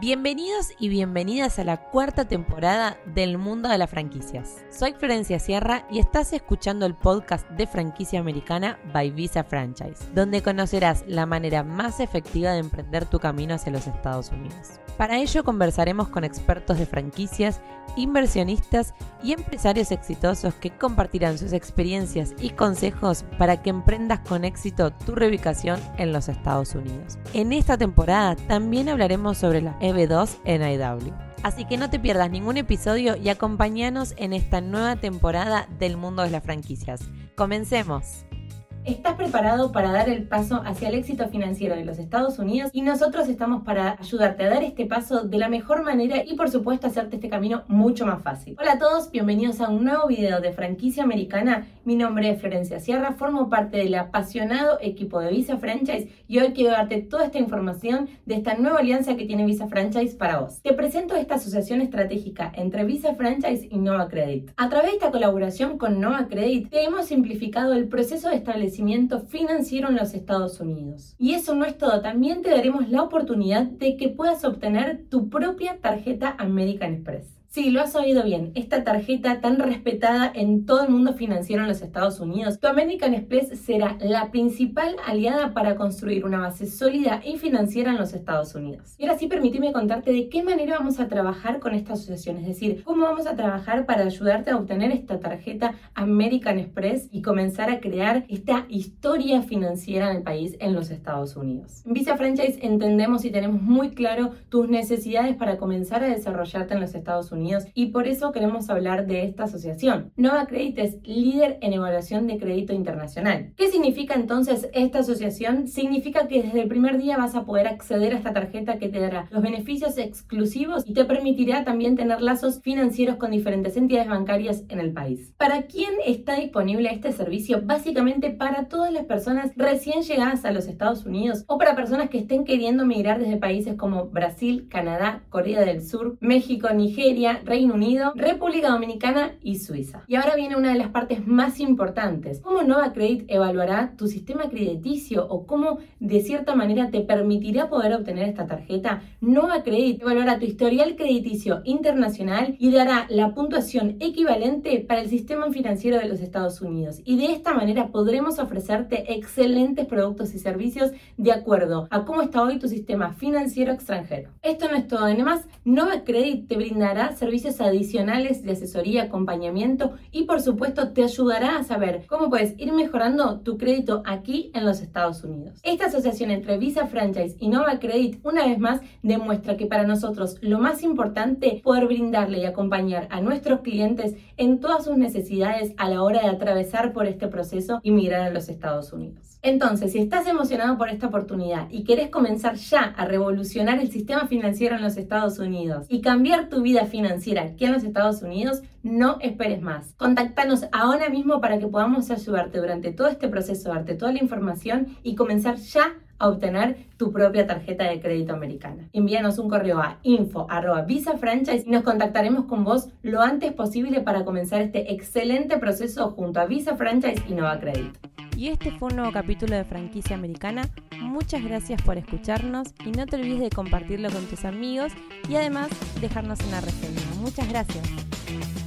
Bienvenidos y bienvenidas a la cuarta temporada del mundo de las franquicias. Soy Florencia Sierra y estás escuchando el podcast de franquicia americana by Visa Franchise, donde conocerás la manera más efectiva de emprender tu camino hacia los Estados Unidos. Para ello conversaremos con expertos de franquicias, inversionistas y empresarios exitosos que compartirán sus experiencias y consejos para que emprendas con éxito tu reubicación en los Estados Unidos. En esta temporada también hablaremos sobre la EB2 en IW. Así que no te pierdas ningún episodio y acompáñanos en esta nueva temporada del mundo de las franquicias. Comencemos. ¿Estás preparado para dar el paso hacia el éxito financiero de los Estados Unidos? Y nosotros estamos para ayudarte a dar este paso de la mejor manera y por supuesto hacerte este camino mucho más fácil. Hola a todos, bienvenidos a un nuevo video de franquicia americana. Mi nombre es Florencia Sierra, formo parte del apasionado equipo de Visa Franchise y hoy quiero darte toda esta información de esta nueva alianza que tiene Visa Franchise para vos. Te presento esta asociación estratégica entre Visa Franchise y Nova Credit. A través de esta colaboración con Nova Credit te hemos simplificado el proceso de establecimiento financiero en los Estados Unidos. Y eso no es todo, también te daremos la oportunidad de que puedas obtener tu propia tarjeta American Express. Sí, lo has oído bien. Esta tarjeta tan respetada en todo el mundo financiero en los Estados Unidos, tu American Express será la principal aliada para construir una base sólida y financiera en los Estados Unidos. Y ahora sí, permíteme contarte de qué manera vamos a trabajar con esta asociación, es decir, cómo vamos a trabajar para ayudarte a obtener esta tarjeta American Express y comenzar a crear esta historia financiera en el país en los Estados Unidos. En Visa Franchise entendemos y tenemos muy claro tus necesidades para comenzar a desarrollarte en los Estados Unidos y por eso queremos hablar de esta asociación. Nova Credit es líder en evaluación de crédito internacional. ¿Qué significa entonces esta asociación? Significa que desde el primer día vas a poder acceder a esta tarjeta que te dará los beneficios exclusivos y te permitirá también tener lazos financieros con diferentes entidades bancarias en el país. ¿Para quién está disponible este servicio? Básicamente para todas las personas recién llegadas a los Estados Unidos o para personas que estén queriendo migrar desde países como Brasil, Canadá, Corea del Sur, México, Nigeria, Reino Unido, República Dominicana y Suiza. Y ahora viene una de las partes más importantes. ¿Cómo Nova Credit evaluará tu sistema crediticio o cómo de cierta manera te permitirá poder obtener esta tarjeta? Nova Credit evaluará tu historial crediticio internacional y dará la puntuación equivalente para el sistema financiero de los Estados Unidos. Y de esta manera podremos ofrecerte excelentes productos y servicios de acuerdo a cómo está hoy tu sistema financiero extranjero. Esto no es todo. Además, Nova Credit te brindará servicios adicionales de asesoría, acompañamiento y por supuesto te ayudará a saber cómo puedes ir mejorando tu crédito aquí en los Estados Unidos. Esta asociación entre Visa Franchise y Nova Credit una vez más demuestra que para nosotros lo más importante es poder brindarle y acompañar a nuestros clientes en todas sus necesidades a la hora de atravesar por este proceso y migrar a los Estados Unidos. Entonces, si estás emocionado por esta oportunidad y querés comenzar ya a revolucionar el sistema financiero en los Estados Unidos y cambiar tu vida financiera, financiera aquí en los Estados Unidos, no esperes más. Contactanos ahora mismo para que podamos ayudarte durante todo este proceso, darte toda la información y comenzar ya a obtener tu propia tarjeta de crédito americana. Envíanos un correo a info visa franchise y nos contactaremos con vos lo antes posible para comenzar este excelente proceso junto a Visa Franchise y Nova Credit. Y este fue un nuevo capítulo de Franquicia Americana. Muchas gracias por escucharnos y no te olvides de compartirlo con tus amigos y además dejarnos una reseña. Muchas gracias.